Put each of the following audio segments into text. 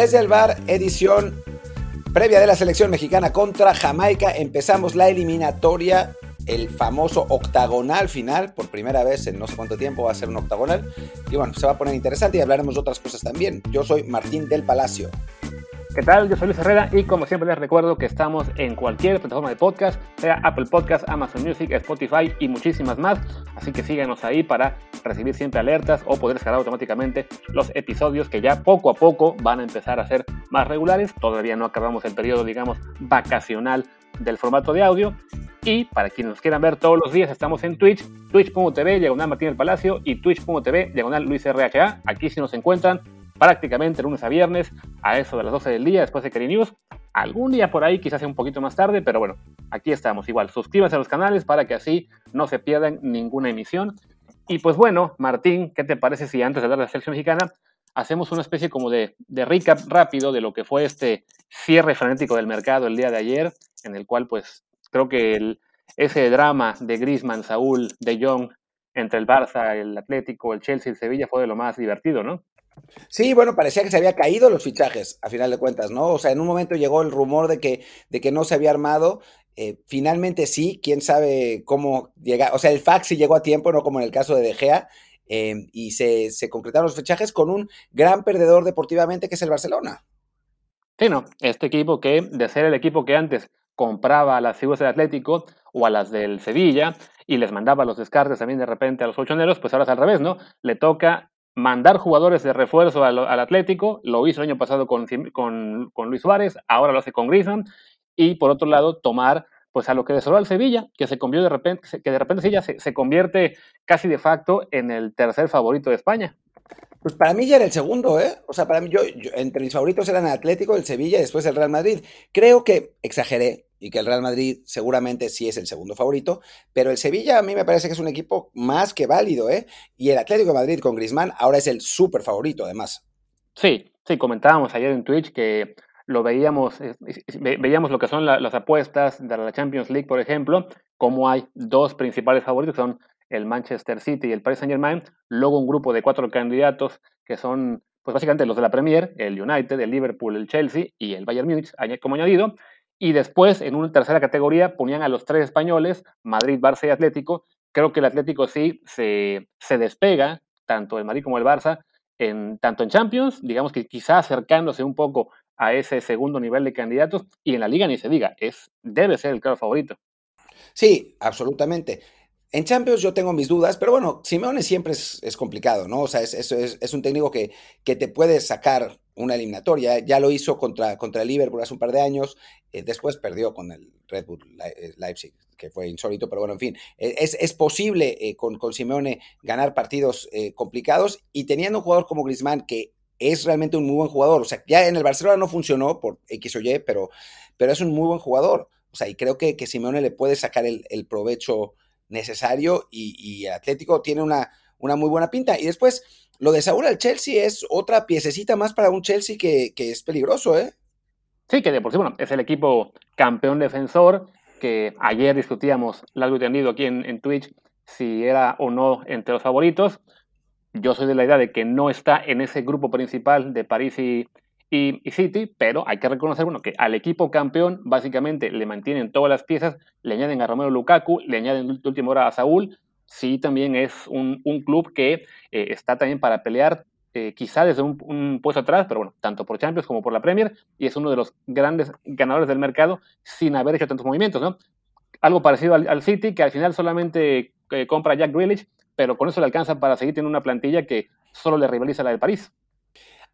Desde el bar, edición previa de la selección mexicana contra Jamaica, empezamos la eliminatoria, el famoso octagonal final, por primera vez en no sé cuánto tiempo va a ser un octagonal, y bueno, se va a poner interesante y hablaremos de otras cosas también. Yo soy Martín del Palacio. ¿Qué tal? Yo soy Luis Herrera y como siempre les recuerdo que estamos en cualquier plataforma de podcast, sea Apple Podcast, Amazon Music, Spotify y muchísimas más. Así que síganos ahí para recibir siempre alertas o poder descargar automáticamente los episodios que ya poco a poco van a empezar a ser más regulares. Todavía no acabamos el periodo, digamos, vacacional del formato de audio. Y para quienes nos quieran ver todos los días, estamos en Twitch, twitch.tv, diagonal Martín del Palacio y twitch.tv, diagonal Luis RHA. Aquí si nos encuentran prácticamente lunes a viernes a eso de las 12 del día después de Cari News. Algún día por ahí, quizás un poquito más tarde, pero bueno, aquí estamos. Igual, suscríbanse a los canales para que así no se pierdan ninguna emisión. Y pues bueno, Martín, ¿qué te parece si antes de hablar de la selección mexicana hacemos una especie como de, de recap rápido de lo que fue este cierre frenético del mercado el día de ayer, en el cual pues creo que ese drama de Griezmann, Saúl, De Jong entre el Barça, el Atlético, el Chelsea el Sevilla fue de lo más divertido, ¿no? Sí, bueno, parecía que se había caído los fichajes, a final de cuentas, ¿no? O sea, en un momento llegó el rumor de que, de que no se había armado. Eh, finalmente sí, quién sabe cómo llega. O sea, el fax sí llegó a tiempo, no como en el caso de De Gea. Eh, y se, se, concretaron los fichajes con un gran perdedor deportivamente que es el Barcelona. Sí, no, este equipo que, de ser el equipo que antes compraba a las figuras del Atlético o a las del Sevilla y les mandaba los descartes también de repente a los colchoneros, pues ahora es al revés, ¿no? Le toca mandar jugadores de refuerzo al, Atlético, lo hizo el año pasado con, Luis Suárez, ahora lo hace con Griezmann, y por otro lado tomar pues a lo que desoló al Sevilla, que se convirtió de repente, que de repente se, se convierte casi de facto en el tercer favorito de España. Pues para mí ya era el segundo, ¿eh? O sea, para mí, yo, entre mis favoritos eran el Atlético, el Sevilla y después el Real Madrid. Creo que exageré y que el Real Madrid seguramente sí es el segundo favorito, pero el Sevilla a mí me parece que es un equipo más que válido, ¿eh? Y el Atlético de Madrid con Grisman ahora es el súper favorito, además. Sí, sí, comentábamos ayer en Twitch que lo veíamos, veíamos lo que son las apuestas de la Champions League, por ejemplo, como hay dos principales favoritos, que son el Manchester City y el Paris Saint Germain, luego un grupo de cuatro candidatos que son, pues básicamente los de la Premier, el United, el Liverpool, el Chelsea y el Bayern Múnich como añadido, y después en una tercera categoría ponían a los tres españoles, Madrid, Barça y Atlético, creo que el Atlético sí se, despega, tanto el Madrid como el Barça, en, tanto en Champions, digamos que quizá acercándose un poco a ese segundo nivel de candidatos, y en la liga ni se diga, es, debe ser el claro favorito. Sí, absolutamente. En Champions yo tengo mis dudas, pero bueno, Simeone siempre es, complicado, ¿no? O sea, es, es, es un técnico que, que, te puede sacar una eliminatoria. Ya lo hizo contra, contra el Liverpool hace un par de años, eh, después perdió con el Red Bull eh, Leipzig, que fue insólito, pero bueno, en fin, eh, es, es posible con, con, Simeone ganar partidos complicados y teniendo un jugador como Griezmann que es realmente un muy buen jugador. O sea, ya en el Barcelona no funcionó por X o Y, pero, pero es un muy buen jugador. O sea, y creo que, que Simeone le puede sacar el, provecho necesario y, Atlético tiene una, una muy buena pinta. Y después, lo de Saúl al Chelsea es otra piececita más para un Chelsea que, es peligroso, ¿eh? Sí, que de por sí, bueno, es el equipo campeón defensor, que ayer discutíamos largo y tendido aquí en, en Twitch si era o no entre los favoritos. Yo soy de la idea de que no está en ese grupo principal de París y, y, City, pero hay que reconocer bueno, que al equipo campeón básicamente le mantienen todas las piezas, le añaden a Romero Lukaku, le añaden de última hora a Saúl. Sí, también es un, club que eh, está también para pelear eh, quizá desde un, puesto atrás, pero bueno, tanto por Champions como por la Premier, y es uno de los grandes ganadores del mercado sin haber hecho tantos movimientos, ¿no? Algo parecido al, City, que al final solamente eh, compra Jack Grealish, pero con eso le alcanza para seguir teniendo una plantilla que solo le rivaliza la del París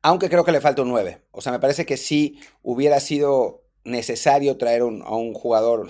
aunque creo que le falta un 9. O sea, me parece que sí hubiera sido necesario traer a un jugador,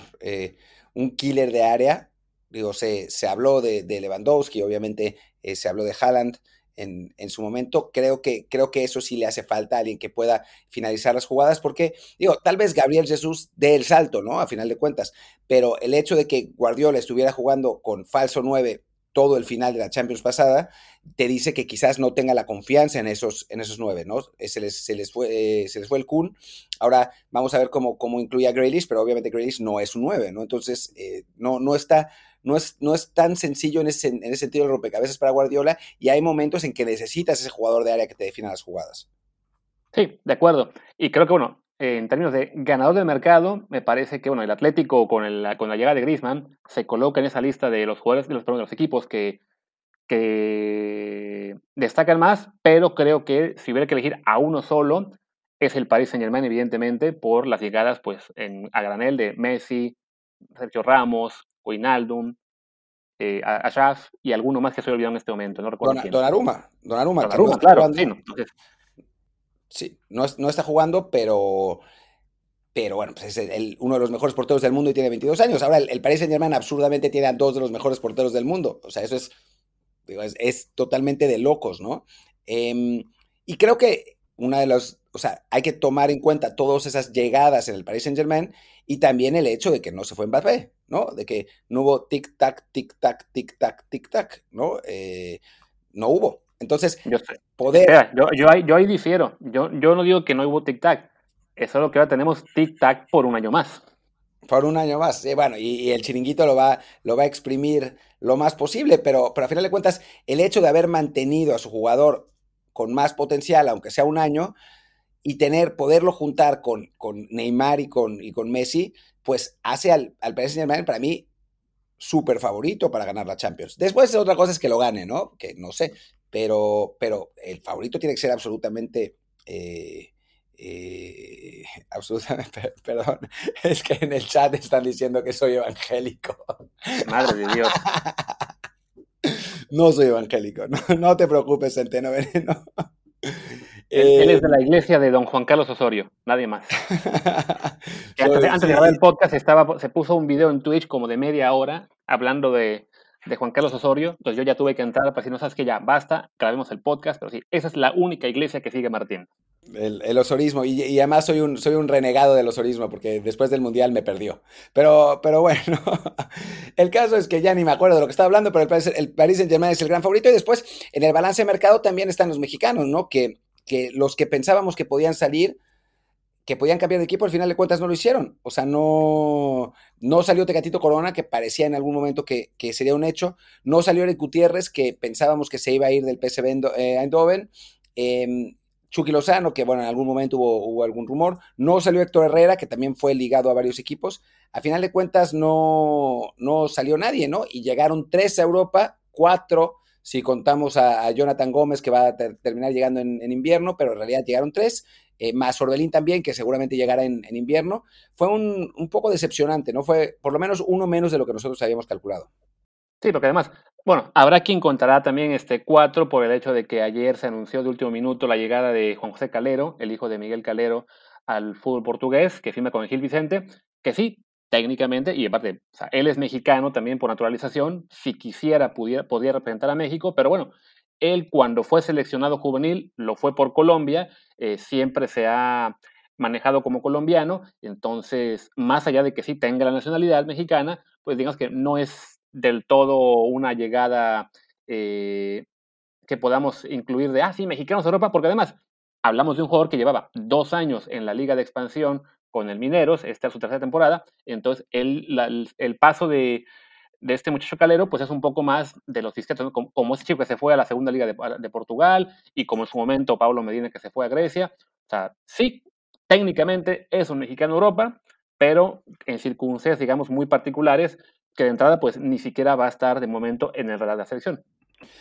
un killer de área. Digo, se, se habló de, Lewandowski, obviamente eh, se habló de Haaland en, en, su momento. Creo que, creo que eso sí le hace falta a alguien que pueda finalizar las jugadas, porque, digo, tal vez Gabriel Jesús dé el salto, ¿no? A final de cuentas, pero el hecho de que Guardiola estuviera jugando con falso 9 todo el final de la Champions pasada, te dice que quizás no tenga la confianza en esos, en esos nueve, ¿no? Eh, se les, se les, fue, eh, se les fue el Kun. Ahora vamos a ver cómo, cómo incluye a pero obviamente Grealish no es un nueve, ¿no? Entonces, eh, no, no está... No es, no es tan sencillo en ese, en ese sentido el rompecabezas para Guardiola y hay momentos en que necesitas ese jugador de área que te defina las jugadas. Sí, de acuerdo. Y creo que, bueno, en términos de ganador del mercado, me parece que, bueno, el Atlético con, la, con la llegada de Griezmann se coloca en esa lista de los jugadores, de los, de los equipos que, que destacan más, pero creo que si hubiera que elegir a uno solo, es el Paris Saint Germain, evidentemente, por las llegadas pues, en, a granel de Messi, Sergio Ramos, Wijnaldum, eh, Ashraf y alguno más que estoy olvidando en este momento. No recuerdo Don, Donnarumma. Donnarumma, claro. Sí, no, sí no, no, está jugando, pero, pero bueno, pues es el, uno de los mejores porteros del mundo y tiene 22 años. Ahora, el, el Paris Saint Germain absurdamente tiene a dos de los mejores porteros del mundo. O sea, eso es, es, totalmente de locos, ¿no? Eh, y creo que una de las, o sea, hay que tomar en cuenta todas esas llegadas en el Paris Saint Germain y también el hecho de que no se fue Mbappé, ¿no? De que no hubo tic-tac, tic-tac, tic-tac, tic-tac, ¿no? Eh, no hubo. Entonces, yo poder... yo, yo, ahí, yo ahí difiero. Yo, yo no digo que no hubo tic-tac. Es solo que ahora tenemos tic-tac por un año más. Por un año más. Sí, bueno, y, y, el chiringuito lo va, lo va a exprimir lo más posible, pero, pero a final de cuentas, el hecho de haber mantenido a su jugador con más potencial, aunque sea un año, y tener, poderlo juntar con, con Neymar y con, y con Messi, pues hace al, al Paris Saint Germain para mí súper favorito para ganar la Champions. Después otra cosa es que lo gane, ¿no? Que no sé, pero, pero el favorito tiene que ser absolutamente... Eh, eh, absolutamente, perdón, es que en el chat están diciendo que soy evangélico. Madre de Dios. No soy evangélico, no, no te preocupes, Centeno Veneno. Él, es de la iglesia de don Juan Carlos Osorio, nadie más. antes, de, antes de grabar el podcast estaba, se puso un video en Twitch como de media hora hablando de, de Juan Carlos Osorio. Entonces yo ya tuve que entrar para decir, no sabes que ya basta, grabemos el podcast. Pero sí, esa es la única iglesia que sigue Martín. El, el osorismo, y, y, además soy un, soy un renegado del osorismo, porque después del Mundial me perdió. Pero, pero bueno, el caso es que ya ni me acuerdo de lo que estaba hablando, pero el Paris, el Paris Saint Germain es el gran favorito. Y después, en el balance de mercado también están los mexicanos, ¿no? Que, que los que pensábamos que podían salir, que podían cambiar de equipo, al final de cuentas no lo hicieron. O sea, no, no salió Tecatito Corona, que parecía en algún momento que, que sería un hecho. No salió Eric Gutiérrez, que pensábamos que se iba a ir del PSV Eindhoven. Eh, Chucky Lozano, que bueno, en algún momento hubo, hubo, algún rumor. No salió Héctor Herrera, que también fue ligado a varios equipos. A final de cuentas no, no salió nadie, ¿no? Y llegaron tres a Europa, cuatro si contamos a, Jonathan Gómez, que va a ter terminar llegando en, invierno, pero en realidad llegaron tres. Eh, más Orbelín también, que seguramente llegará en, invierno. Fue un, poco decepcionante, ¿no? Fue por lo menos uno menos de lo que nosotros habíamos calculado. Sí, porque además, bueno, habrá quien contará también este cuatro por el hecho de que ayer se anunció de último minuto la llegada de Juan José Calero, el hijo de Miguel Calero, al fútbol portugués, que firma con Gil Vicente, que sí, técnicamente, y aparte, él es mexicano también por naturalización, si quisiera pudiera, podría representar a México, pero bueno, él cuando fue seleccionado juvenil, lo fue por Colombia, eh, siempre se ha manejado como colombiano, entonces, más allá de que sí tenga la nacionalidad mexicana, pues digamos que no es del todo una llegada eh, que podamos incluir de, ah, sí, mexicanos a Europa, porque además hablamos de un jugador que llevaba dos años en la liga de expansión con el Mineros, esta es su tercera temporada, entonces el, el paso de, de, este muchacho calero pues es un poco más de los discretos, como, ese chico que se fue a la segunda liga de, de, Portugal y como en su momento Pablo Medina que se fue a Grecia, o sea, sí, técnicamente es un mexicano Europa, pero en circunstancias, digamos, muy particulares, que de entrada pues ni siquiera va a estar de momento en el radar de la selección.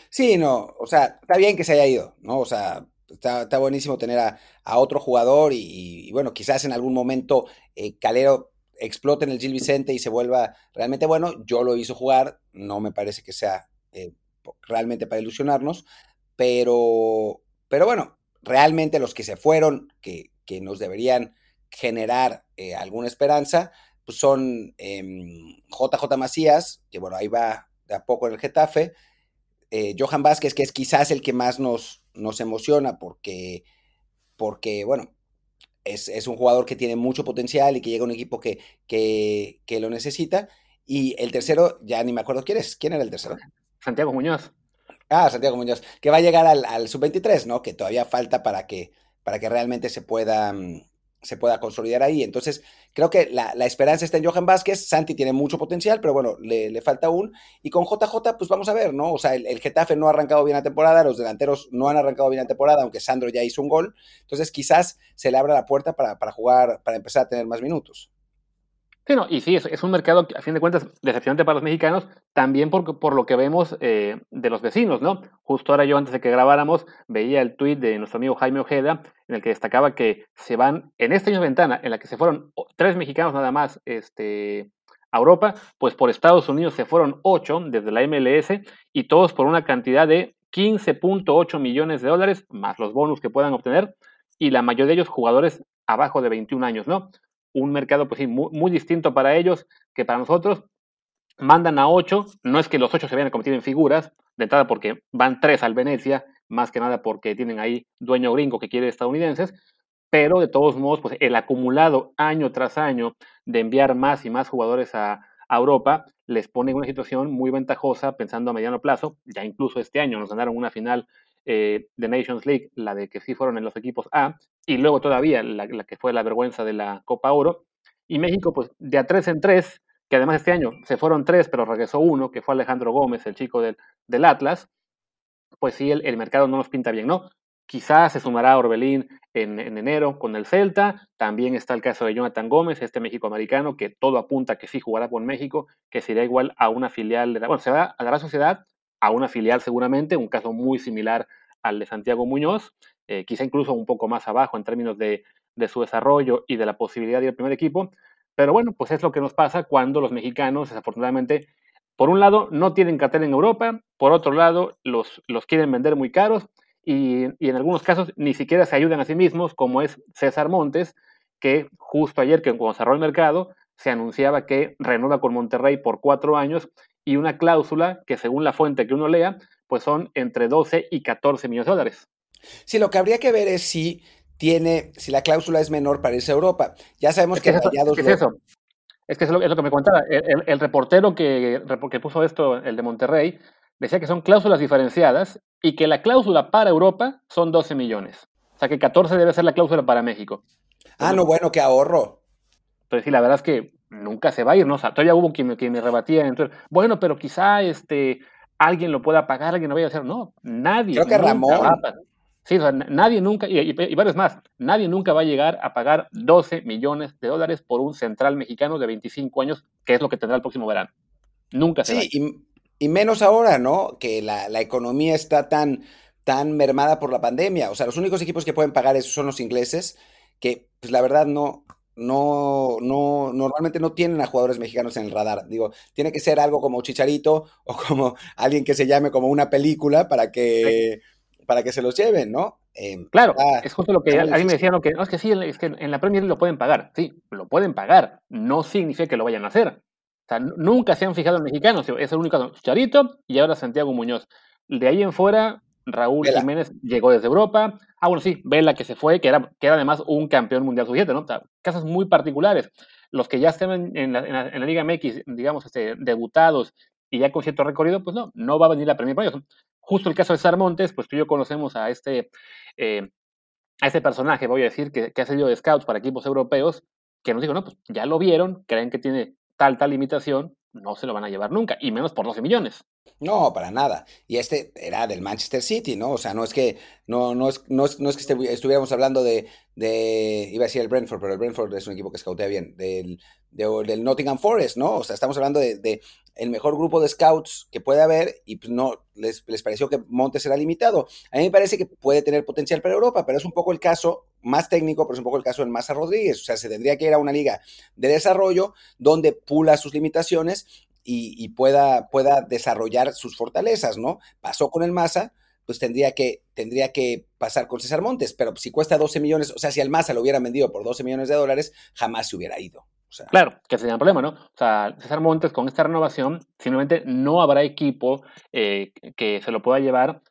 Sí, no, o sea, está bien que se haya ido, ¿no? O sea, está, está buenísimo tener a, a otro jugador y, y, bueno, quizás en algún momento eh, Calero explote en el Gil Vicente y se vuelva realmente bueno. Yo lo hizo jugar, no me parece que sea eh, realmente para ilusionarnos, pero, pero bueno, realmente los que se fueron, que, que nos deberían generar eh, alguna esperanza, pues son eh, JJ Macías, que bueno, ahí va de a poco en el Getafe, eh, Johan Vázquez, que es quizás el que más nos, nos emociona porque, porque bueno, es, es, un jugador que tiene mucho potencial y que llega a un equipo que, que, que, lo necesita. Y el tercero, ya ni me acuerdo quién es. ¿Quién era el tercero? Santiago Muñoz. Ah, Santiago Muñoz, que va a llegar al, al sub-23, ¿no? Que todavía falta para que, para que realmente se pueda, se pueda consolidar ahí. Entonces, creo que la, esperanza está en Johan Vázquez. Santi tiene mucho potencial, pero bueno, le, falta un. Y con JJ, pues vamos a ver, ¿no? O sea, el, Getafe no ha arrancado bien la temporada, los delanteros no han arrancado bien la temporada, aunque Sandro ya hizo un gol. Entonces, quizás se le abra la puerta para, para jugar, para empezar a tener más minutos. Sí, no, y sí, es, un mercado, a fin de cuentas, decepcionante para los mexicanos, también por, por lo que vemos eh, de los vecinos, ¿no? Justo ahora yo, antes de que grabáramos, veía el tuit de nuestro amigo Jaime Ojeda, en el que destacaba que se van, en año de ventana, en la que se fueron tres mexicanos nada más este, a Europa, pues por Estados Unidos se fueron ocho desde la MLS, y todos por una cantidad de 15.8 millones de dólares, más los bonus que puedan obtener, y la mayoría de ellos jugadores abajo de 21 años, ¿no? Un mercado pues sí, muy, distinto para ellos que para nosotros. Mandan a ocho, no es que los ocho se vayan a convertir en figuras, de entrada porque van tres al Venecia, más que nada porque tienen ahí dueño gringo que quiere estadounidenses, pero de todos modos, pues el acumulado año tras año de enviar más y más jugadores a, a Europa les pone en una situación muy ventajosa pensando a mediano plazo. Ya incluso este año nos ganaron una final eh, de Nations League, la de que sí fueron en los equipos A, y luego todavía la, que fue la vergüenza de la Copa Oro. Y México, pues de a tres en tres, que además este año se fueron tres, pero regresó uno, que fue Alejandro Gómez, el chico del, del Atlas, pues sí, el, mercado no nos pinta bien, ¿no? Quizás se sumará Orbelín en, en, enero con el Celta. También está el caso de Jonathan Gómez, este México-americano, que todo apunta que sí jugará con México, que será igual a una filial de la. Bueno, se va a la sociedad, a una filial seguramente, un caso muy similar al de Santiago Muñoz, eh, quizá incluso un poco más abajo en términos de, su desarrollo y de la posibilidad de ir al primer equipo. Pero bueno, pues es lo que nos pasa cuando los mexicanos, desafortunadamente, por un lado, no tienen cartel en Europa, por otro lado, los, los quieren vender muy caros y, y, en algunos casos ni siquiera se ayudan a sí mismos, como es César Montes, que justo ayer, que cuando cerró el mercado, se anunciaba que renueva con Monterrey por cuatro años y una cláusula que según la fuente que uno lea, pues son entre 12 y 14 millones de dólares. Sí, lo que habría que ver es si tiene, si la cláusula es menor para irse a Europa. Ya sabemos que, es, eso, es eso. Es que es lo, que me contaba. El, reportero que, que puso esto, el de Monterrey, decía que son cláusulas diferenciadas y que la cláusula para Europa son 12 millones. O sea que 14 debe ser la cláusula para México. ah, no, bueno, qué ahorro. Entonces sí, la verdad es que nunca se va a ir, ¿no? O sea, todavía hubo quien, me rebatía. Entonces, bueno, pero quizá este, alguien lo pueda pagar, alguien lo vaya a hacer. No, nadie. Creo que Ramón. sí, o sea, nadie nunca, y, y, varios más, nadie nunca va a llegar a pagar 12 millones de dólares por un central mexicano de 25 años, que es lo que tendrá el próximo verano. Nunca se Sí, y, y, menos ahora, ¿no? Que la, la economía está tan, tan mermada por la pandemia. O sea, los únicos equipos que pueden pagar eso son los ingleses, que pues la verdad no, no, no, normalmente no tienen a jugadores mexicanos en el radar. Digo, tiene que ser algo como Chicharito o como alguien que se llame como una película para que, para que se los lleven, ¿no? Em, claro, es justo lo que a mí me decían, no, que, no, es que sí, es que en la Premier lo pueden pagar. Sí, lo pueden pagar. No significa que lo vayan a hacer. O sea, nunca se han fijado en mexicanos. Es el único Chicharito y ahora Santiago Muñoz. De ahí en fuera, Raúl Jiménez llegó desde Europa. Ah, bueno, sí, Vela que se fue, que era, que era además un campeón mundial sub ¿no? Casos muy particulares. Los que ya estén en la, Liga MX, digamos, este, debutados y ya con cierto recorrido, pues no, no va a venir la Premier para Justo el caso de Sarmontes, pues tú y yo conocemos a este, eh, a este personaje, voy a decir, que, ha sido de scouts para equipos europeos, que nos dijo, no, pues ya lo vieron, creen que tiene tal, tal limitación, no se lo van a llevar nunca, y menos por 12 millones. No, para nada. Y este era del Manchester City, ¿no? O sea, no es que, no, no es, no es, no es que estuviéramos hablando de, de, iba a decir el Brentford, pero el Brentford es un equipo que scoutea bien, del, del Nottingham Forest, ¿no? O sea, estamos hablando de, de, el mejor grupo de scouts que puede haber y pues no, les, les pareció que Montes era limitado. A mí me parece que puede tener potencial para Europa, pero es un poco el caso más técnico, pero es un poco el caso de Massa Rodríguez. O sea, se tendría que ir a una liga de desarrollo donde pula sus limitaciones y, pueda, pueda desarrollar sus fortalezas, ¿no? Pasó con el Massa, pues tendría que, tendría que pasar con César Montes, pero si cuesta 12 millones, o sea, si al Massa lo hubieran vendido por 12 millones de dólares, jamás se hubiera ido. claro, que sería un problema, ¿no? O sea, César Montes con esta renovación, simplemente no habrá equipo eh, que se lo pueda llevar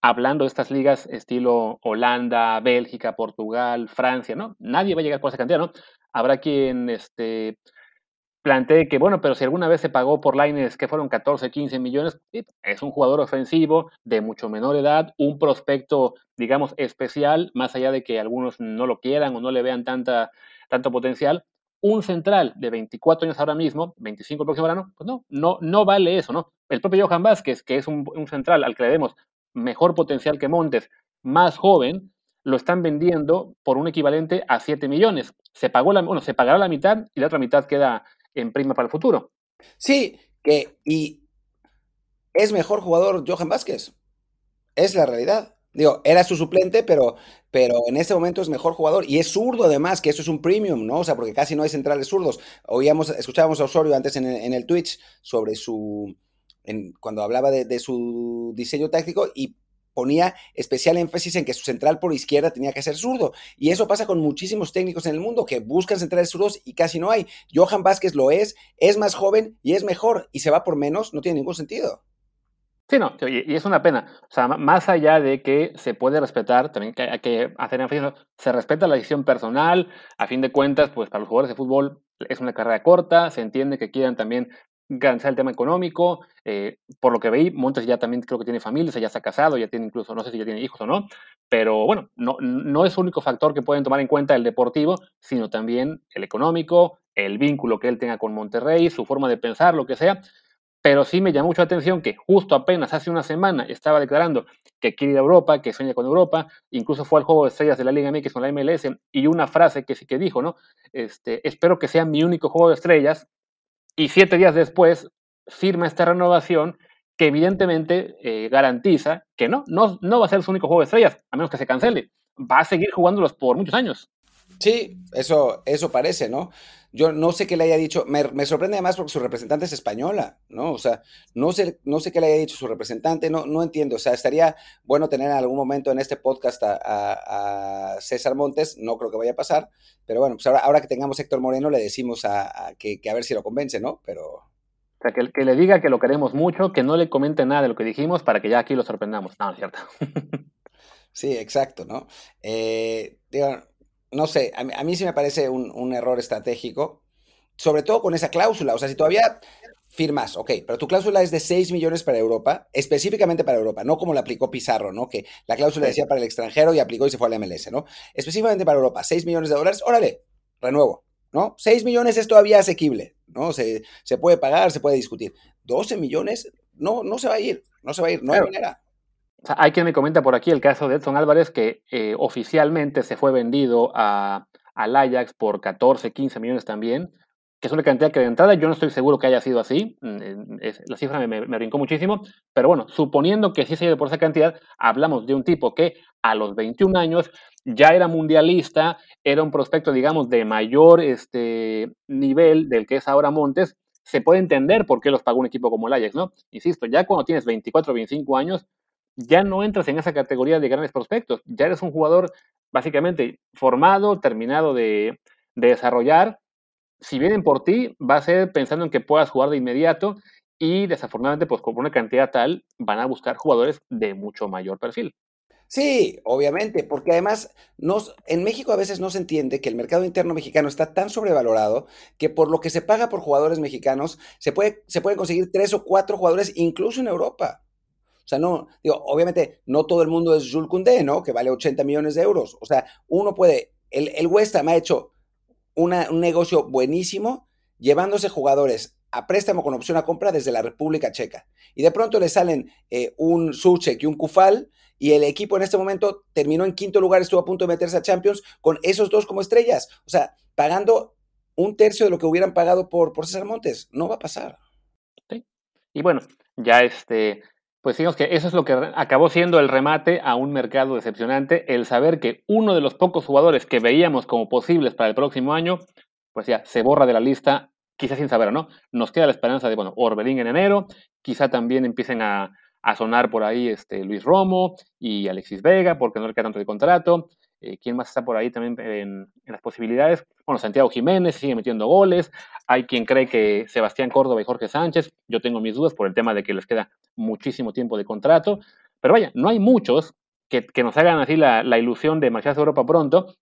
hablando de estas ligas estilo Holanda, Bélgica, Portugal, Francia, ¿no? Nadie va a llegar por esa cantidad, ¿no? Habrá quien este, planteé que, bueno, pero si alguna vez se pagó por Lines que fueron 14, 15 millones, es un jugador ofensivo de mucho menor edad, un prospecto, digamos, especial, más allá de que algunos no lo quieran o no le vean tanta, tanto potencial. Un central de 24 años ahora mismo, 25 el próximo verano, pues no, no, no vale eso, ¿no? El propio Johan Vázquez, que es un, central al que le demos mejor potencial que Montes, más joven, lo están vendiendo por un equivalente a 7 millones. Se pagó bueno, se pagará la mitad y la otra mitad queda en prima para el futuro. Sí, que y es mejor jugador Johan Vázquez. Es la realidad. Digo, era su suplente, pero, pero en este momento es mejor jugador. Y es zurdo además, que eso es un premium, ¿no? O sea, porque casi no hay centrales zurdos. Oíamos, escuchábamos a Osorio antes en el, Twitch sobre su. Cuando hablaba de, su diseño táctico y ponía especial énfasis en que su central por izquierda tenía que ser zurdo. Y eso pasa con muchísimos técnicos en el mundo que buscan centrales zurdos y casi no hay. Johan Vázquez lo es, es más joven y es mejor y se va por menos, no tiene ningún sentido. Sí, no, y es una pena. O sea, más allá de que se puede respetar, también hay que hacer énfasis, se respeta la decisión personal, a fin de cuentas, pues para los jugadores de fútbol es una carrera corta, se entiende que quieran también garantizar el tema económico. Eh, por lo que veí, Montes ya también creo que tiene familia, ya se ha casado, ya tiene incluso, no sé si ya tiene hijos o no, pero bueno, no, no es el único factor que pueden tomar en cuenta el deportivo, sino también el económico, el vínculo que él tenga con Monterrey, su forma de pensar, lo que sea. Pero sí me llamó mucho la atención que justo apenas hace una semana estaba declarando que quiere ir a Europa, que sueña con Europa, incluso fue al juego de estrellas de la Liga MX con la MLS, y una frase que sí que dijo, ¿no? Este, espero que sea mi único juego de estrellas, y siete días después firma esta renovación que evidentemente eh, garantiza que no, no, no va a ser su único juego de estrellas, a menos que se cancele. Va a seguir jugándolos por muchos años. Sí, eso, eso parece, ¿no? Yo no sé qué le haya dicho, me, me, sorprende además porque su representante es española, ¿no? O sea, no sé, no sé qué le haya dicho su representante, no, no entiendo. O sea, estaría bueno tener en algún momento en este podcast a, a, a César Montes, no creo que vaya a pasar, pero bueno, pues ahora, ahora que tengamos Héctor Moreno le decimos a, a que, que, a ver si lo convence, ¿no? Pero... O sea, que, que, le diga que lo queremos mucho, que no le comente nada de lo que dijimos para que ya aquí lo sorprendamos. No, no es cierto. sí, exacto, ¿no? Eh, digo, no sé, a mí, a mí sí me parece un, un, error estratégico, sobre todo con esa cláusula. O sea, si todavía firmas, ok, pero tu cláusula es de 6 millones para Europa, específicamente para Europa, no como la aplicó Pizarro, ¿no? Que la cláusula decía para el extranjero y aplicó y se fue a la MLS, ¿no? Específicamente para Europa, 6 millones de dólares, órale, renuevo, ¿no? 6 millones es todavía asequible, ¿no? Se, se puede pagar, se puede discutir. 12 millones, no, no se va a ir, no se va a ir, no claro. hay manera. O sea, hay quien me comenta por aquí el caso de Edson Álvarez, que eh, oficialmente se fue vendido al Ajax por 14, 15 millones también, que es una cantidad que de entrada yo no estoy seguro que haya sido así, mm, es, la cifra me, me, brincó muchísimo, pero bueno, suponiendo que sí se ha ido por esa cantidad, hablamos de un tipo que a los 21 años ya era mundialista, era un prospecto, digamos, de mayor este, nivel del que es ahora Montes, se puede entender por qué los pagó un equipo como el Ajax, ¿no? Insisto, ya cuando tienes 24 o 25 años, ya no entras en esa categoría de grandes prospectos, ya eres un jugador básicamente formado, terminado de, de desarrollar. Si vienen por ti, va a ser pensando en que puedas jugar de inmediato y desafortunadamente, pues con una cantidad tal, van a buscar jugadores de mucho mayor perfil. Sí, obviamente, porque además en México a veces no se entiende que el mercado interno mexicano está tan sobrevalorado que por lo que se paga por jugadores mexicanos se, puede, se pueden conseguir tres o cuatro jugadores incluso en Europa. O sea, no, digo, obviamente no todo el mundo es Jules Koundé, ¿no? Que vale 80 millones de euros. O sea, uno puede, el, el West Ham ha hecho un negocio buenísimo llevándose jugadores a préstamo con opción a compra desde la República Checa. Y de pronto le salen eh, un Suchek y un Kufal y el equipo en este momento terminó en quinto lugar, estuvo a punto de meterse a Champions con esos dos como estrellas. O sea, pagando un tercio de lo que hubieran pagado por, por César Montes. No va a pasar. Sí. Y bueno, ya este, pues digamos que eso es lo que acabó siendo el remate a un mercado decepcionante, el saber que uno de los pocos jugadores que veíamos como posibles para el próximo año, pues ya se borra de la lista, quizás sin saber, ¿no? Nos queda la esperanza de, bueno, Orbelín en enero, quizá también empiecen a, a sonar por ahí este, Luis Romo y Alexis Vega, porque no le queda tanto de contrato. Eh, ¿Quién más está por ahí también en, las posibilidades? Bueno, Santiago Jiménez sigue metiendo goles. Hay quien cree que Sebastián Córdoba y Jorge Sánchez. Yo tengo mis dudas por el tema de que les queda muchísimo tiempo de contrato. Pero vaya, no hay muchos que, nos hagan así la ilusión de marcharse a Europa pronto.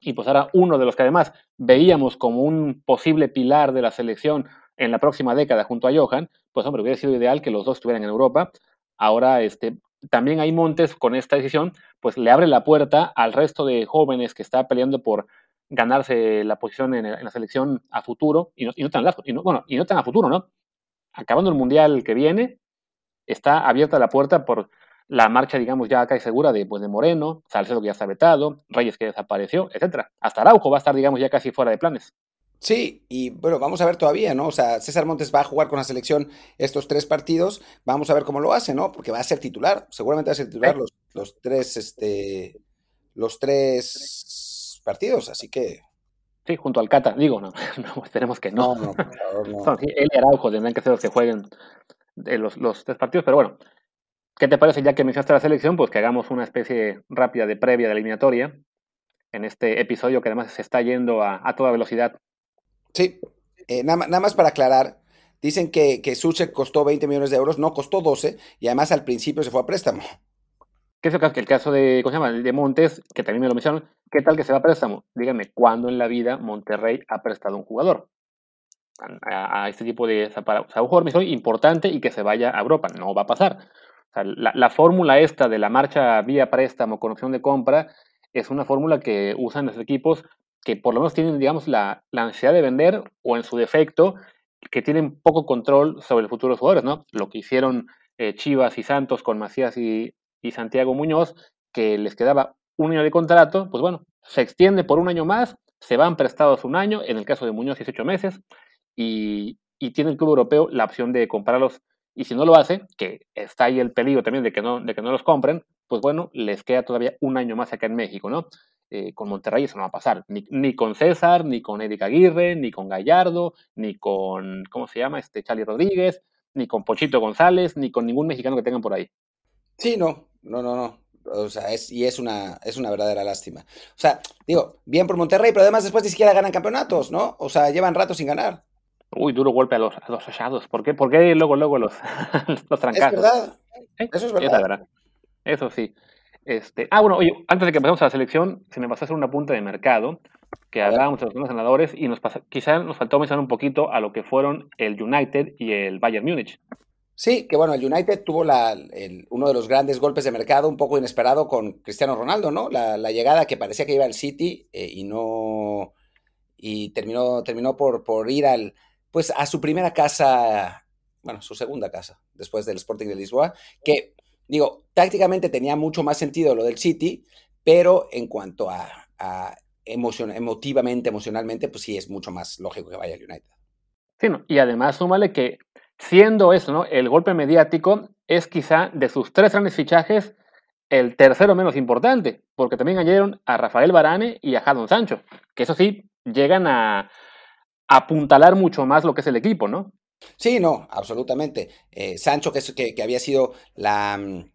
y pues ahora uno de los que además veíamos como un posible pilar de la selección en la próxima década junto a Johan, pues hombre, hubiera sido ideal que los dos estuvieran en Europa. Ahora, este, también hay Montes con esta decisión, pues le abre la puerta al resto de jóvenes que está peleando por ganarse la posición en, la selección a futuro, y no, y no tan y no, bueno, y no tan a futuro, ¿no? Acabando el Mundial que viene, está abierta la puerta por la marcha, digamos, ya acá es segura de, pues, de Moreno, Salcedo que ya está vetado, Reyes que desapareció, etcétera. Hasta Araujo va a estar, digamos, ya casi fuera de planes. Sí, y bueno, vamos a ver todavía, ¿no? O sea, César Montes va a jugar con la selección estos tres partidos, vamos a ver cómo lo hace, ¿no? Porque va a ser titular, seguramente va a ser titular los, los tres, este, los tres partidos, así que... Sí, junto al Cata, digo, no, no esperemos que no. No, no, por favor, no. él y Araujo tendrán que ser los que jueguen de los, los tres partidos, pero bueno, ¿Qué te parece, ya que mencionaste la selección, pues que hagamos una especie rápida de previa de eliminatoria en este episodio que además se está yendo a, toda velocidad? Sí, eh, nada, más para aclarar, dicen que, que costó 20 millones de euros, no costó 12 y además al principio se fue a préstamo. ¿Qué es el caso, el caso de, ¿cómo se llama? de Montes, que también me lo mencionaron, ¿qué tal que se va a préstamo? Díganme, ¿cuándo en la vida Monterrey ha prestado un jugador? A, este tipo de... O sea, jugador importante y que se vaya a Europa. No va a pasar la, fórmula esta de la marcha vía préstamo con opción de compra es una fórmula que usan los equipos que por lo menos tienen, digamos, la, la ansiedad de vender o en su defecto, que tienen poco control sobre el futuro de los jugadores, ¿no? Lo que hicieron eh, Chivas y Santos con Macías y, y Santiago Muñoz, que les quedaba un año de contrato, pues bueno, se extiende por un año más, se van prestados un año, en el caso de Muñoz 18 meses, y, y tiene el club europeo la opción de comprarlos y si no lo hace, que está ahí el peligro también de que no, de que no los compren, pues bueno, les queda todavía un año más acá en México, ¿no? Eh, con Monterrey eso no va a pasar, ni, ni, con César, ni con Erika Aguirre, ni con Gallardo, ni con, ¿cómo se llama? Este Charlie Rodríguez, ni con Pochito González, ni con ningún mexicano que tengan por ahí. Sí, no, no, no, no. O sea, es, y es una, es una verdadera lástima. O sea, digo, bien por Monterrey, pero además después ni siquiera ganan campeonatos, ¿no? O sea, llevan rato sin ganar. Uy, duro golpe a los, a los asados. ¿Por qué, ¿Por qué luego, luego los, los trancazos? Es verdad. Eso es verdad. Eso sí. Este, ah, bueno, oye, antes de que empecemos a la selección, se me pasó a hacer una punta de mercado que hablábamos de los nuevos ganadores y nos pasa, quizá nos faltó mencionar un poquito a lo que fueron el United y el Bayern Múnich. Sí, que bueno, el United tuvo la, el, uno de los grandes golpes de mercado, un poco inesperado con Cristiano Ronaldo, ¿no? La, la llegada que parecía que iba al City eh, y no. y terminó, terminó por, por ir al, pues a su primera casa, bueno, su segunda casa, después del Sporting de Lisboa, que digo, tácticamente tenía mucho más sentido lo del City, pero en cuanto a, a emotivamente, emocionalmente, pues sí es mucho más lógico que vaya al United. Sí, no, y además súmale que siendo eso, ¿no? El golpe mediático es quizá de sus tres grandes fichajes el tercero menos importante, porque también añadieron a Rafael Barane y a Jadon Sancho, que eso sí, llegan a, apuntalar mucho más lo que es el equipo, ¿no? Sí, no, absolutamente. Eh, Sancho, que, que, que, había sido la, mm,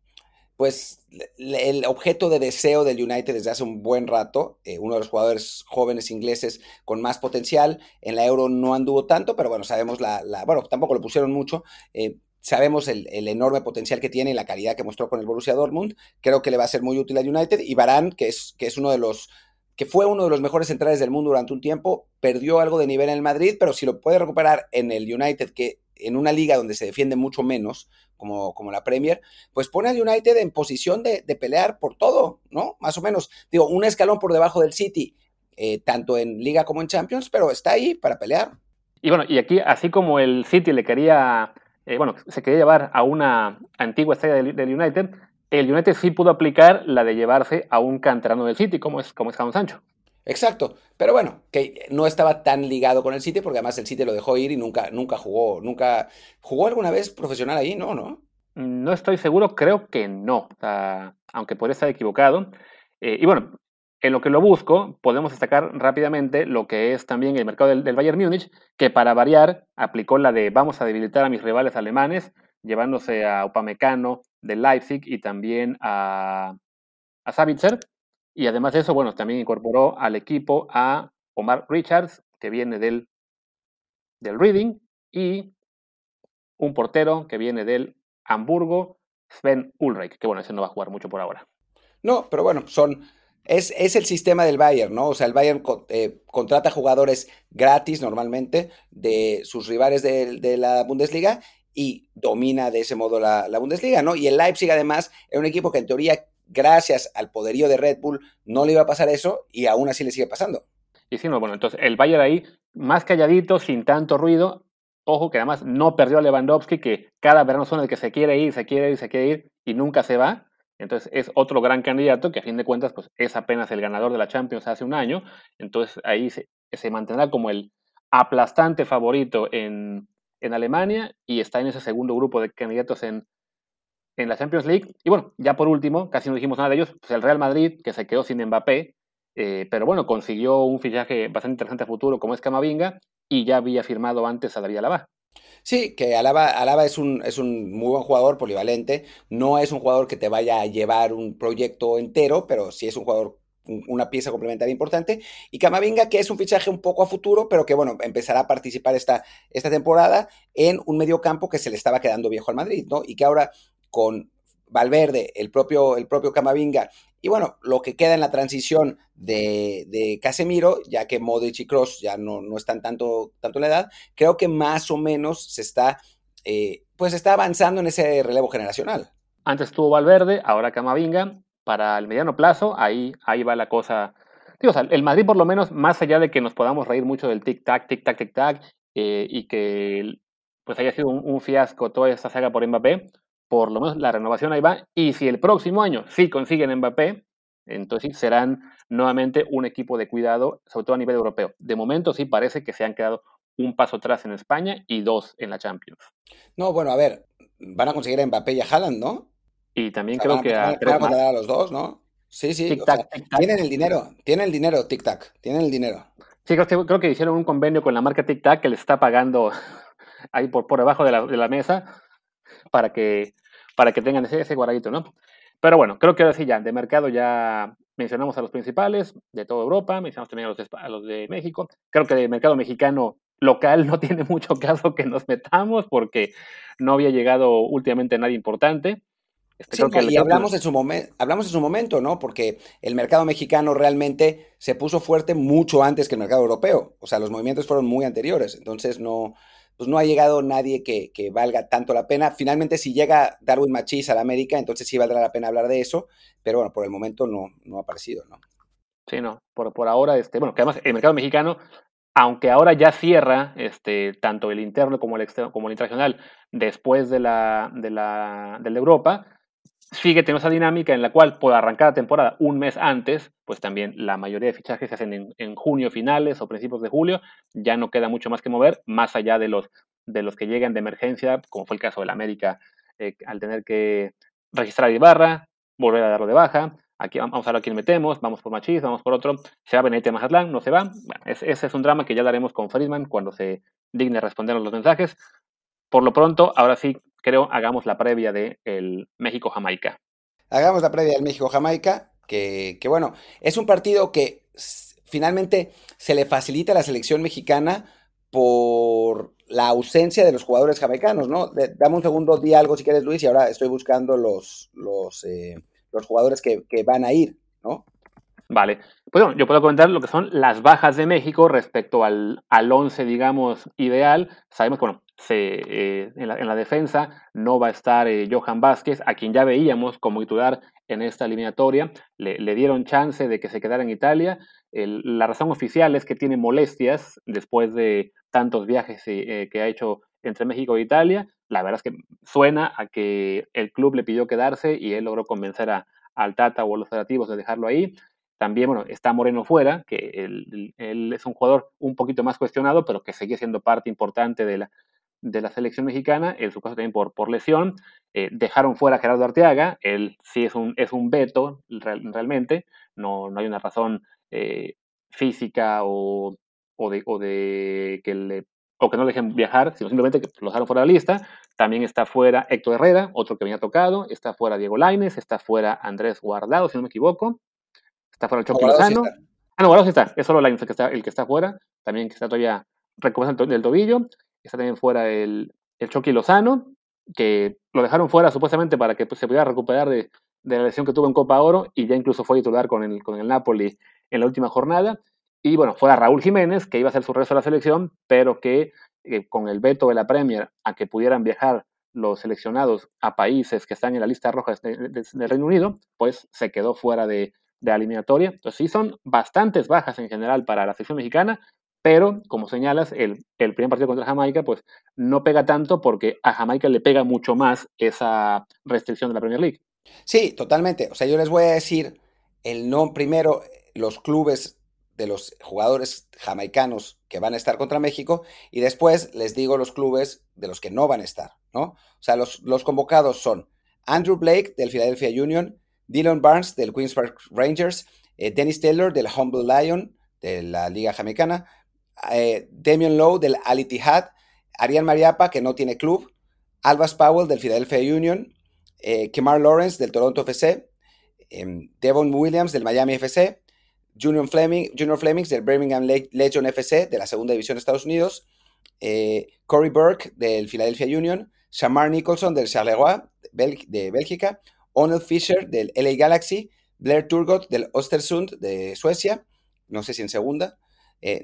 pues, el objeto de deseo del United desde hace un buen rato, eh, uno de los jugadores jóvenes ingleses con más potencial, en la Euro no anduvo tanto, pero bueno, sabemos la, bueno, tampoco lo pusieron mucho, eh, sabemos el, enorme potencial que tiene y la calidad que mostró con el Borussia Dortmund, creo que le va a ser muy útil al United, y Barán, que es, que es uno de los que fue uno de los mejores centrales del mundo durante un tiempo, perdió algo de nivel en el Madrid, pero si lo puede recuperar en el United, que en una liga donde se defiende mucho menos, como, como la Premier, pues pone al United en posición de, de, pelear por todo, ¿no? Más o menos. Digo, un escalón por debajo del City, eh, tanto en liga como en Champions, pero está ahí para pelear. Y bueno, y aquí, así como el City le quería, eh, bueno, se quería llevar a una antigua estrella del, del United, el United sí pudo aplicar la de llevarse a un canterano del City, como es, como es Sancho. Exacto, pero bueno, que no estaba tan ligado con el City porque además el City lo dejó ir y nunca, nunca jugó, nunca jugó alguna vez profesional ahí, ¿no? ¿No? No estoy seguro, creo que no, aunque podría estar equivocado. Eh, y bueno, en lo que lo busco, podemos destacar rápidamente lo que es también el mercado del, del Bayern Múnich, que para variar aplicó la de vamos a debilitar a mis rivales alemanes, llevándose a Upamecano, de Leipzig y también a, a Savitzer. Y además de eso, bueno, también incorporó al equipo a Omar Richards, que viene del, del Reading, y un portero que viene del Hamburgo, Sven Ulrich, que bueno, ese no va a jugar mucho por ahora. No, pero bueno, son Es, es, el sistema del Bayern, ¿no? O sea, el Bayern eh, contrata jugadores gratis normalmente de sus rivales de, la Bundesliga y domina de ese modo la, la, Bundesliga, ¿no? Y el Leipzig además era un equipo que en teoría, gracias al poderío de Red Bull, no le iba a pasar eso y aún así le sigue pasando. Y sí, no, bueno, entonces el Bayern ahí, más calladito, sin tanto ruido, ojo que además no perdió a Lewandowski, que cada verano son el que se quiere ir, se quiere ir, se quiere ir y nunca se va. Entonces es otro gran candidato que a fin de cuentas pues, es apenas el ganador de la Champions hace un año. Entonces ahí se, se mantendrá como el aplastante favorito en, en, Alemania y está en ese segundo grupo de candidatos en, en la Champions League. Y bueno, ya por último, casi no dijimos nada de ellos, pues el Real Madrid, que se quedó sin Mbappé, eh, pero bueno, consiguió un fichaje bastante interesante a futuro como es Camavinga y ya había firmado antes a David Alaba. Sí, que Alaba, Alaba es, un, es un muy buen jugador, polivalente. No es un jugador que te vaya a llevar un proyecto entero, pero sí es un jugador, una pieza complementaria importante. Y Camavinga, que es un fichaje un poco a futuro, pero que bueno, empezará a participar esta, esta temporada en un medio campo que se le estaba quedando viejo al Madrid, ¿no? Y que ahora con Valverde, el propio, el propio Camavinga y bueno, lo que queda en la transición de, de Casemiro, ya que Modric y Cross ya no, no están tanto, tanto en la edad, creo que más o menos se está, eh, pues está avanzando en ese relevo generacional. Antes estuvo Valverde, ahora Camavinga. Para el mediano plazo, ahí, ahí va la cosa. Digo, o el Madrid, por lo menos, más allá de que nos podamos reír mucho del tic-tac, tic-tac, tic-tac, eh, y que pues haya sido un, un, fiasco toda esta saga por Mbappé, por lo menos la renovación ahí va. Y si el próximo año sí consiguen Mbappé, entonces serán nuevamente un equipo de cuidado, sobre todo a nivel europeo. De momento sí parece que se han quedado un paso atrás en España y dos en la Champions. No, bueno, a ver, van a conseguir a Mbappé y a Haaland, ¿no? Y también creo que a, van a, a los dos, ¿no? Sí, sí. o sea, tienen el dinero, tienen el dinero, Tic Tac, tienen el dinero. Sí, creo, creo, que hicieron un convenio con la marca Tic Tac que les está pagando ahí por, por debajo de la, de la mesa para que para que tengan ese, ese guardadito, ¿no? Pero bueno, creo que ahora sí ya, de mercado ya mencionamos a los principales de toda Europa, mencionamos también a los de, a los de México. Creo que de mercado mexicano local no tiene mucho caso que nos metamos porque no había llegado últimamente nadie importante. Este, sí, y hablamos en, su hablamos en su momento, ¿no? Porque el mercado mexicano realmente se puso fuerte mucho antes que el mercado europeo. O sea, los movimientos fueron muy anteriores. Entonces no, pues no ha llegado nadie que, que, valga tanto la pena. Finalmente, si llega Darwin Machis a la América, entonces sí valdrá la pena hablar de eso, pero bueno, por el momento no, no ha aparecido, ¿no? Sí, no, por, por ahora, este, bueno, que además el mercado mexicano, aunque ahora ya cierra este, tanto el interno como el externo, como el internacional después de la, de la, de la Europa, sigue teniendo esa dinámica en la cual por arrancar la temporada un mes antes, pues también la mayoría de fichajes se hacen en, junio finales o principios de julio, ya no queda mucho más que mover, más allá de los, de los que llegan de emergencia, como fue el caso del América, eh, al tener que registrar a Ibarra, volver a darlo de baja, aquí vamos a ver a quién metemos, vamos por Machis, vamos por otro, se va Benítez Mazatlán, no se va, bueno, ese, es un drama que ya daremos con Friedman cuando se digne respondernos los mensajes. Por lo pronto, ahora sí, creo, hagamos la previa de el México-Jamaica. Hagamos la previa del México-Jamaica, que, que, bueno, es un partido que finalmente se le facilita a la selección mexicana por la ausencia de los jugadores jamaicanos, ¿no? Dame un segundo, di algo si quieres, Luis, y ahora estoy buscando los, los, eh, los jugadores que, que, van a ir, ¿no? Vale. Pues bueno, yo puedo comentar lo que son las bajas de México respecto al, al once, digamos, ideal. Sabemos que, bueno, se, eh, en, la, en, la, defensa no va a estar eh, Johan Vázquez, a quien ya veíamos como titular en esta eliminatoria. Le, dieron chance de que se quedara en Italia. La razón oficial es que tiene molestias después de tantos viajes eh, que ha hecho entre México e Italia. La verdad es que suena a que el club le pidió quedarse y él logró convencer a, al Tata o a los federativos de dejarlo ahí. También, bueno, está Moreno fuera, que él, es un jugador un poquito más cuestionado, pero que sigue siendo parte importante de la, de la selección mexicana, en su caso también por, por lesión. Eh, dejaron fuera Gerardo Arteaga, él sí es un, es un veto real, realmente, no, no hay una razón eh, física o, o, de, o, de que le, o que no le dejen viajar, sino simplemente que lo dejaron fuera de la lista. También está fuera Héctor Herrera, otro que venía tocado, está fuera Diego Laines, está fuera Andrés Guardado, si no me equivoco, está fuera el Chucky Lozano. Sí ah, no, Guardado sí está, es solo el que está, el que está fuera, también que está todavía recuperando el tobillo. Está también fuera el, el Chucky Lozano, que lo dejaron fuera supuestamente para que pues, se pudiera recuperar de, de la lesión que tuvo en Copa Oro y ya incluso fue titular con el, con el Napoli en la última jornada. Y bueno, fue a Raúl Jiménez, que iba a hacer su resto de la selección, pero que eh, con el veto de la Premier a que pudieran viajar los seleccionados a países que están en la lista roja del Reino Unido, pues se quedó fuera de, de la eliminatoria. Entonces sí son bastantes bajas en general para la selección mexicana, pero como señalas, el, el, primer partido contra Jamaica pues no pega tanto porque a Jamaica le pega mucho más esa restricción de la Premier League. Sí, totalmente. O sea, yo les voy a decir el no primero los clubes de los jugadores jamaicanos que van a estar contra México y después les digo los clubes de los que no van a estar, ¿no? O sea, los, los convocados son Andrew Blake del Philadelphia Union, Dylan Barnes del Queens Park Rangers, eh, Dennis Taylor del Humble Lion de la Liga Jamaicana, eh, Damian Lowe del Al Ittihad, Ariel Mariapa, que no tiene club, Albas Powell del Philadelphia Union, eh, Kemar Lawrence del Toronto FC, em, Devon Williams del Miami FC, Junior, Fleming, Flemings del Birmingham Legion FC de la segunda división de Estados Unidos, eh, Corey Burke del Philadelphia Union, Shamar Nicholson del Charleroi de Bélgica, Onel Fisher del LA Galaxy, Blair Turgot del Ostersund de Suecia, no sé si en segunda, eh,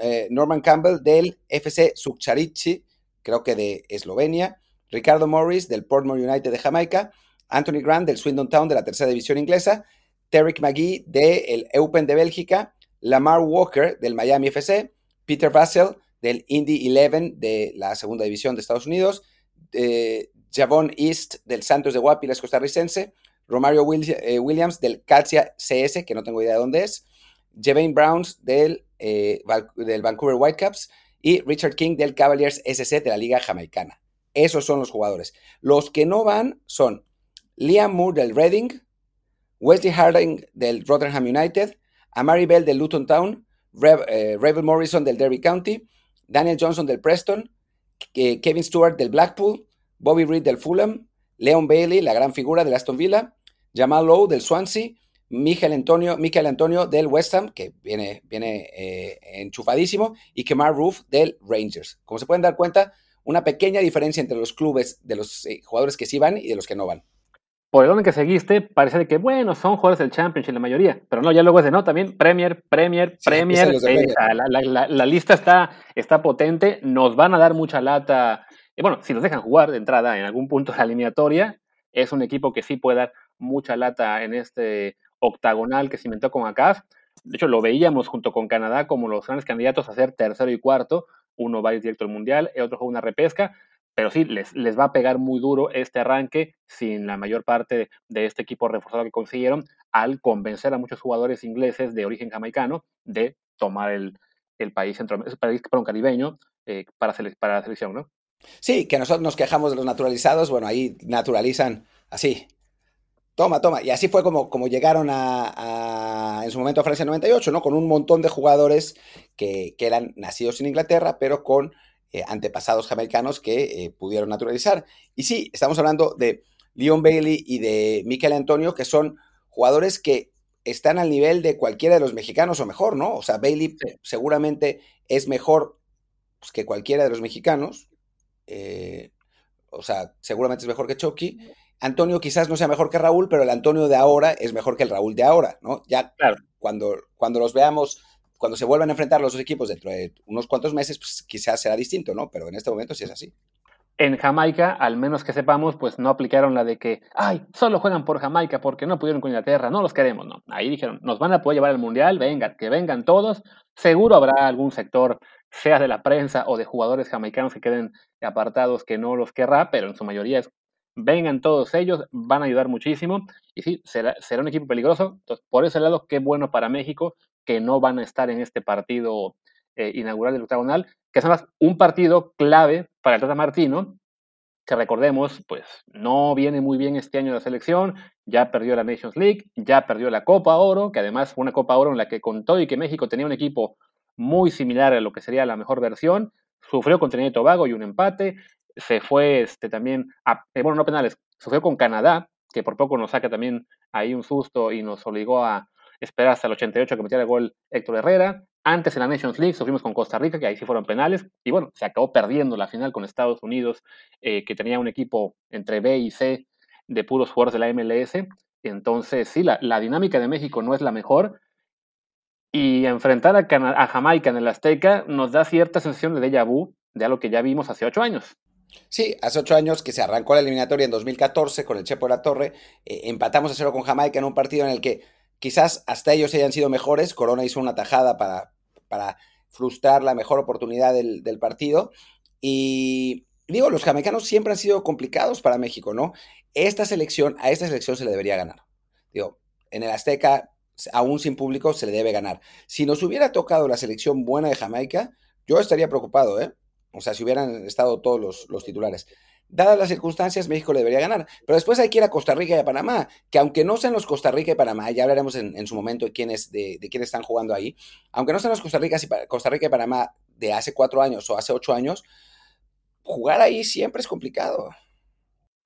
eh, Norman Campbell del FC Sukharichi, creo que de Eslovenia, Ricardo Morris del Portmore United de Jamaica, Anthony Grant del Swindon Town de la tercera división inglesa, Derek McGee del Eupen de Bélgica, Lamar Walker del Miami FC, Peter Vassell del Indy 11 de la segunda división de Estados Unidos, eh, Javon East del Santos de Guapiles costarricense, Romario eh, Williams del Calcia CS, que no tengo idea de dónde es, Jevane Browns del, eh, del Vancouver Whitecaps y Richard King del Cavaliers SC de la Liga Jamaicana. Esos son los jugadores. Los que no van son Liam Moore del Reading, Wesley Harding del Rotherham United, Amari Bell del Luton Town, eh, Rebel Morrison del Derby County, Daniel Johnson del Preston, Kevin Stewart del Blackpool, Bobby Reed del Fulham, Leon Bailey, la gran figura del Aston Villa, Jamal Lowe del Swansea, Miguel Antonio, Michael Antonio del West Ham, que viene, viene eh, enchufadísimo, y Kemar Roof del Rangers. Como se pueden dar cuenta, una pequeña diferencia entre los clubes de los eh, jugadores que sí van y de los que no van por el orden que seguiste, parece que, bueno, son jugadores del Championship la mayoría, pero no, ya luego es de, no, también Premier, Premier, Premier, la, lista está, está potente, nos van a dar mucha lata, y bueno, si nos dejan jugar de entrada en algún punto de la eliminatoria, es un equipo que sí puede dar mucha lata en este octagonal que se inventó con ACAF, de hecho lo veíamos junto con Canadá como los grandes candidatos a ser tercero y cuarto, uno va directo al Mundial, el otro juega una repesca, pero sí, les, les va a pegar muy duro este arranque sin la mayor parte de, este equipo reforzado que consiguieron al convencer a muchos jugadores ingleses de origen jamaicano de tomar el, país, centro, el país caribeño eh, para, para la selección, ¿no? Sí, que nosotros nos quejamos de los naturalizados, bueno, ahí naturalizan así. Toma, toma. Y así fue como, como llegaron a, en su momento a Francia 98, ¿no? Con un montón de jugadores que, que eran nacidos en Inglaterra, pero con eh, antepasados jamaicanos que eh, pudieron naturalizar. Y sí, estamos hablando de Leon Bailey y de Michael Antonio, que son jugadores que están al nivel de cualquiera de los mexicanos o mejor, ¿no? O sea, Bailey seguramente es mejor pues, que cualquiera de los mexicanos. Eh, o sea, seguramente es mejor que Chucky. Antonio quizás no sea mejor que Raúl, pero el Antonio de ahora es mejor que el Raúl de ahora, ¿no? Ya cuando, cuando los veamos cuando se vuelvan a enfrentar los dos equipos dentro de unos cuantos meses, pues quizás será distinto, ¿no? Pero en este momento sí es así. En Jamaica, al menos que sepamos, pues no aplicaron la de que, ay, solo juegan por Jamaica porque no pudieron con Inglaterra, no los queremos, no. Ahí dijeron, nos van a poder llevar al Mundial, vengan, que vengan todos. Seguro habrá algún sector, sea de la prensa o de jugadores jamaicanos que queden apartados que no los querrá, pero en su mayoría es, vengan todos ellos, van a ayudar muchísimo. Y sí, será, será un equipo peligroso. Entonces, por ese lado, qué bueno para México que no van a estar en este partido eh, inaugural del octagonal, que es además un partido clave para el Tata Martino, que recordemos, pues no viene muy bien este año la selección, ya perdió la Nations League, ya perdió la Copa Oro, que además fue una Copa Oro en la que con todo y que México tenía un equipo muy similar a lo que sería la mejor versión, sufrió con Trinidad y Tobago y un empate, se fue este, también, a, eh, bueno, no penales, sufrió con Canadá, que por poco nos saca también ahí un susto y nos obligó a, esperar hasta el 88 que metiera el gol Héctor Herrera. Antes en la Nations League sufrimos con Costa Rica, que ahí sí fueron penales. Y bueno, se acabó perdiendo la final con Estados Unidos, eh, que tenía un equipo entre B y C de puros jugadores de la MLS. Entonces, sí, la, la dinámica de México no es la mejor. Y enfrentar a, a, Jamaica en el Azteca nos da cierta sensación de déjà vu de algo que ya vimos hace ocho años. Sí, hace ocho años que se arrancó la eliminatoria en 2014 con el Chepo de la Torre. Eh, empatamos a cero con Jamaica en un partido en el que quizás hasta ellos hayan sido mejores. Corona hizo una tajada para, para frustrar la mejor oportunidad del, del partido. Y digo, los jamaicanos siempre han sido complicados para México, ¿no? Esta selección, a esta selección se le debería ganar. Digo, en el Azteca, aún sin público, se le debe ganar. Si nos hubiera tocado la selección buena de Jamaica, yo estaría preocupado, ¿eh? O sea, si hubieran estado todos los, titulares. Dadas las circunstancias, México le debería ganar. Pero después hay que ir a Costa Rica y a Panamá, que aunque no sean los Costa Rica y Panamá, ya hablaremos en, su momento de quiénes, de, quiénes están jugando ahí, aunque no sean los Costa Rica, y, Costa Rica y Panamá de hace cuatro años o hace ocho años, jugar ahí siempre es complicado.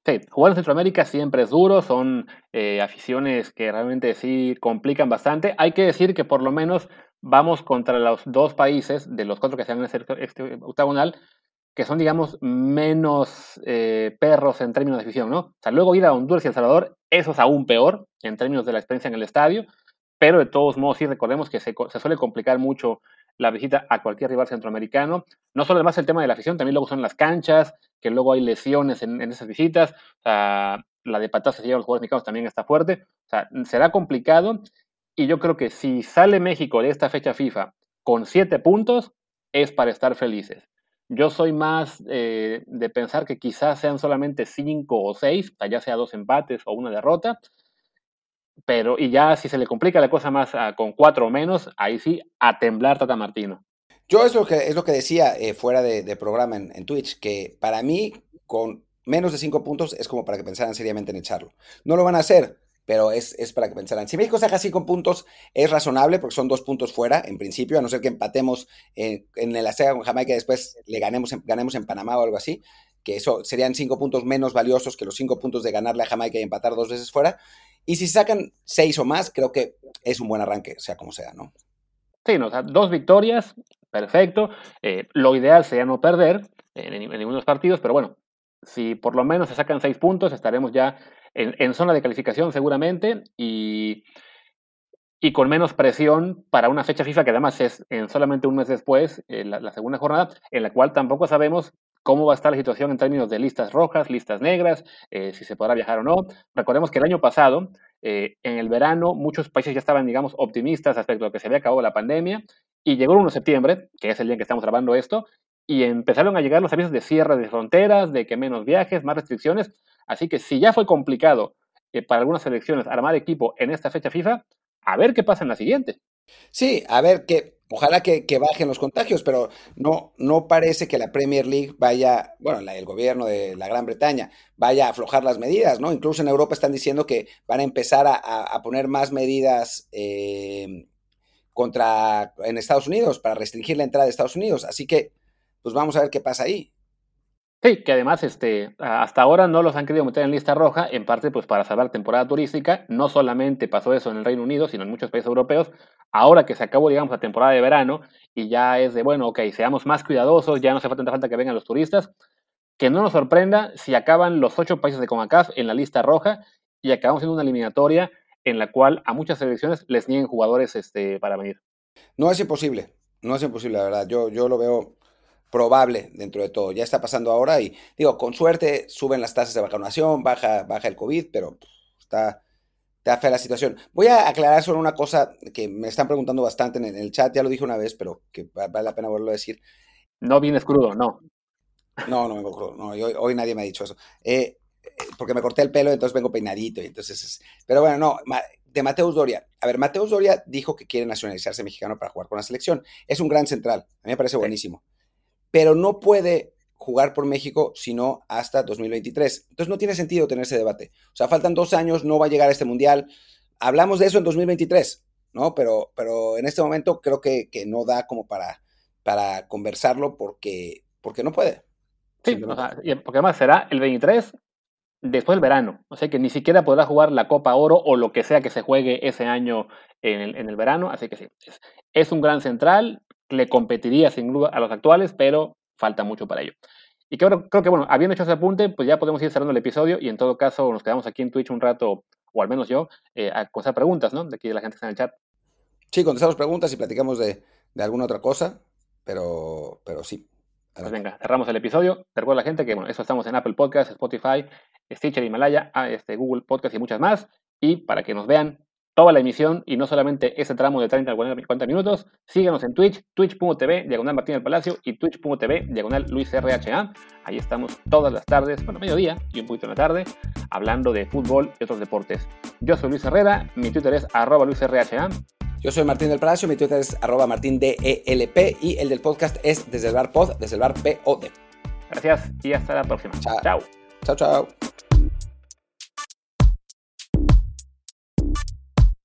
Sí, jugar en Centroamérica siempre es duro, son eh, aficiones que realmente sí complican bastante. Hay que decir que por lo menos vamos contra los dos países de los cuatro que se han en este, octagonal que son, digamos, menos eh, perros en términos de afición, ¿no? O sea, luego ir a Honduras y El Salvador, eso es aún peor en términos de la experiencia en el estadio, pero de todos modos sí recordemos que se suele complicar mucho la visita a cualquier rival centroamericano. No solo además el tema de la afición, también luego son las canchas, que luego hay lesiones en, esas visitas. La de patas que llevan los jugadores mexicanos también está fuerte. Será complicado. Y yo creo que si sale México de esta fecha FIFA con siete puntos, es para estar felices. Yo soy más eh, de pensar que quizás sean solamente cinco o seis, ya sea dos empates o una derrota, pero y ya si se le complica la cosa más ah, con cuatro o menos, ahí sí, a temblar Tata Martino. Yo es lo que, es lo que decía eh, fuera de, programa en, Twitch, que para mí con menos de cinco puntos es como para que pensaran seriamente en echarlo. No lo van a hacer, pero es, es para que pensaran. Si México saca cinco puntos, es razonable porque son dos puntos fuera, en principio, a no ser que empatemos en, en el Azteca con Jamaica y después le ganemos en, ganemos en Panamá o algo así que eso serían cinco puntos menos valiosos que los cinco puntos de ganarle a Jamaica y empatar dos veces fuera. Y si sacan seis o más, creo que es un buen arranque, sea como sea, ¿no? Sí, no, dos victorias, perfecto. Eh, lo ideal sería no perder en, ninguno de los partidos, pero bueno, si por lo menos se sacan seis puntos, estaremos ya en, zona de calificación seguramente y, y, con menos presión para una fecha FIFA que además es en solamente un mes después, eh, la, segunda jornada, en la cual tampoco sabemos cómo va a estar la situación en términos de listas rojas, listas negras, eh, si se podrá viajar o no. Recordemos que el año pasado, eh, en el verano, muchos países ya estaban, digamos, optimistas respecto a que se había acabado la pandemia y llegó el 1 de septiembre, que es el día en que estamos grabando esto, y empezaron a llegar los avisos de cierre de fronteras, de que menos viajes, más restricciones. Así que si ya fue complicado eh, para algunas selecciones armar equipo en esta fecha FIFA, a ver qué pasa en la siguiente. Sí, a ver qué, Ojalá que, bajen los contagios, pero no, no parece que la Premier League vaya, bueno, el gobierno de la Gran Bretaña vaya a aflojar las medidas, ¿no? Incluso en Europa están diciendo que van a empezar a, poner más medidas eh, contra en Estados Unidos para restringir la entrada de Estados Unidos. Así que, pues vamos a ver qué pasa ahí. Sí, que además este, hasta ahora no los han querido meter en lista roja, en parte pues para salvar temporada turística. No solamente pasó eso en el Reino Unido, sino en muchos países europeos. Ahora que se acabó, digamos, la temporada de verano y ya es de, bueno, ok, seamos más cuidadosos, ya no hace tanta falta que vengan los turistas. Que no nos sorprenda si acaban los ocho países de CONCACAF en la lista roja y acabamos en una eliminatoria en la cual a muchas selecciones les nieguen jugadores este, para venir. No es imposible, no es imposible, la verdad. Yo, yo lo veo probable dentro de todo. Ya está pasando ahora y digo, con suerte suben las tasas de vacunación, baja, baja el COVID, pero está, está fea la situación. Voy a aclarar solo una cosa que me están preguntando bastante en el chat, ya lo dije una vez, pero que vale la pena volverlo a decir. No vienes crudo, no. No, no vengo crudo, no, hoy, nadie me ha dicho eso. Eh, porque me corté el pelo, entonces vengo peinadito, y entonces pero bueno, no, de Mateus Doria. A ver, Mateus Doria dijo que quiere nacionalizarse mexicano para jugar con la selección. Es un gran central, a mí me parece buenísimo pero no puede jugar por México sino hasta 2023. Entonces no tiene sentido tener ese debate. O sea, faltan dos años, no va a llegar a este mundial. Hablamos de eso en 2023, ¿no? Pero, pero en este momento creo que, no da como para, para conversarlo porque, porque no puede. Sí, porque además será el 23 después del verano. O sea que ni siquiera podrá jugar la Copa Oro o lo que sea que se juegue ese año en el, en el verano. Así que sí, es un gran central, le competiría sin duda a los actuales, pero falta mucho para ello. Y creo, creo que, bueno, habiendo hecho ese apunte, pues ya podemos ir cerrando el episodio y en todo caso nos quedamos aquí en Twitch un rato, o al menos yo, eh, a contestar preguntas, ¿no? De aquí de la gente que está en el chat. Sí, contestamos preguntas y platicamos de, de alguna otra cosa, pero, pero sí. Pues venga, cerramos el episodio. Te recuerdo a la gente que, bueno, eso estamos en Apple Podcast, Spotify, Stitcher, Himalaya, ah, este, Google Podcast y muchas más. Y para que nos vean toda la emisión y no solamente ese tramo de 30 a 40 minutos, síguenos en Twitch, twitch.tv, diagonal Martín del Palacio y twitch.tv, diagonal Luis RHA. Ahí estamos todas las tardes, bueno, mediodía y un poquito en la tarde, hablando de fútbol y otros deportes. Yo soy Luis Herrera, mi Twitter es arroba Luis RHA. Yo soy Martín del Palacio, mi Twitter es arroba Martín DELP y el del podcast es desde el bar pod, desde el bar POD. Gracias y hasta la próxima. Chao. Chao, chao.